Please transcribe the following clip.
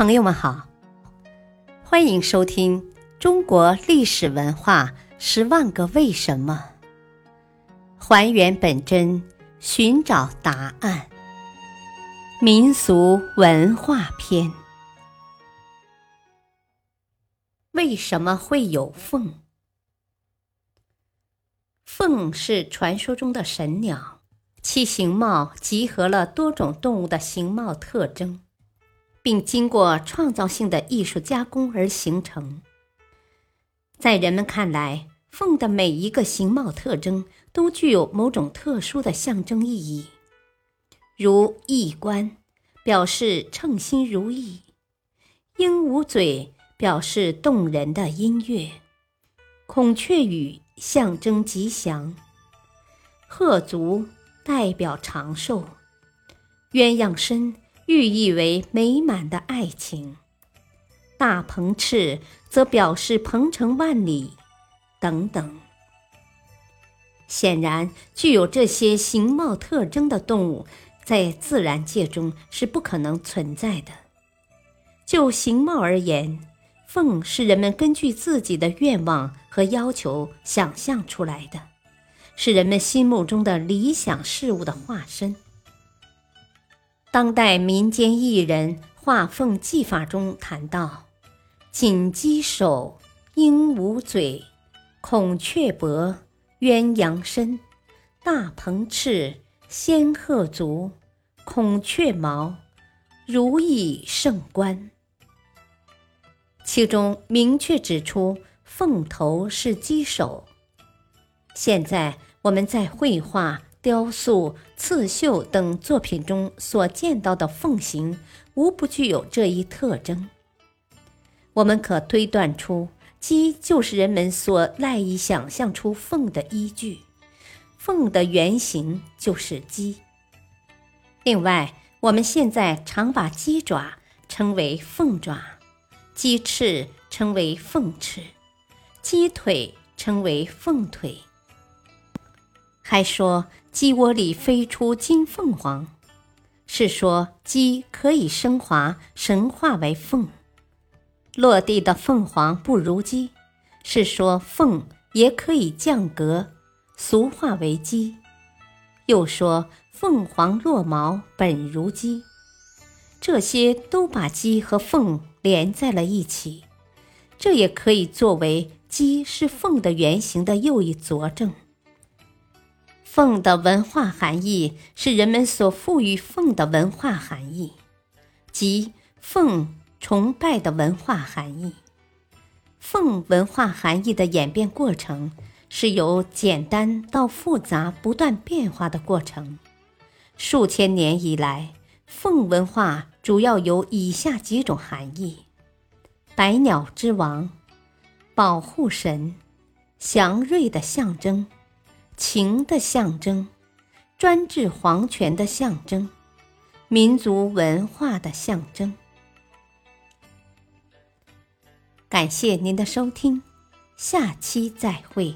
朋友们好，欢迎收听《中国历史文化十万个为什么》，还原本真，寻找答案。民俗文化篇：为什么会有凤？凤是传说中的神鸟，其形貌集合了多种动物的形貌特征。并经过创造性的艺术加工而形成。在人们看来，凤的每一个形貌特征都具有某种特殊的象征意义，如翼冠表示称心如意，鹦鹉嘴表示动人的音乐，孔雀羽象征吉祥，鹤足代表长寿，鸳鸯身。寓意为美满的爱情，大鹏翅则表示鹏程万里，等等。显然，具有这些形貌特征的动物，在自然界中是不可能存在的。就形貌而言，凤是人们根据自己的愿望和要求想象出来的，是人们心目中的理想事物的化身。当代民间艺人画凤技法中谈到：锦鸡首，鹦鹉嘴，孔雀脖，鸳鸯身，大鹏翅，仙鹤足，孔雀毛，如意胜冠。其中明确指出凤头是鸡首。现在我们在绘画。雕塑、刺绣等作品中所见到的凤形，无不具有这一特征。我们可推断出，鸡就是人们所赖以想象出凤的依据，凤的原型就是鸡。另外，我们现在常把鸡爪称为凤爪，鸡翅称为凤翅，鸡腿称为凤腿。还说鸡窝里飞出金凤凰，是说鸡可以升华神化为凤；落地的凤凰不如鸡，是说凤也可以降格俗化为鸡；又说凤凰落毛本如鸡，这些都把鸡和凤连在了一起，这也可以作为鸡是凤的原型的又一佐证。凤的文化含义是人们所赋予凤的文化含义，即凤崇拜的文化含义。凤文化含义的演变过程是由简单到复杂不断变化的过程。数千年以来，凤文化主要有以下几种含义：百鸟之王、保护神、祥瑞的象征。情的象征，专制皇权的象征，民族文化的象征。感谢您的收听，下期再会。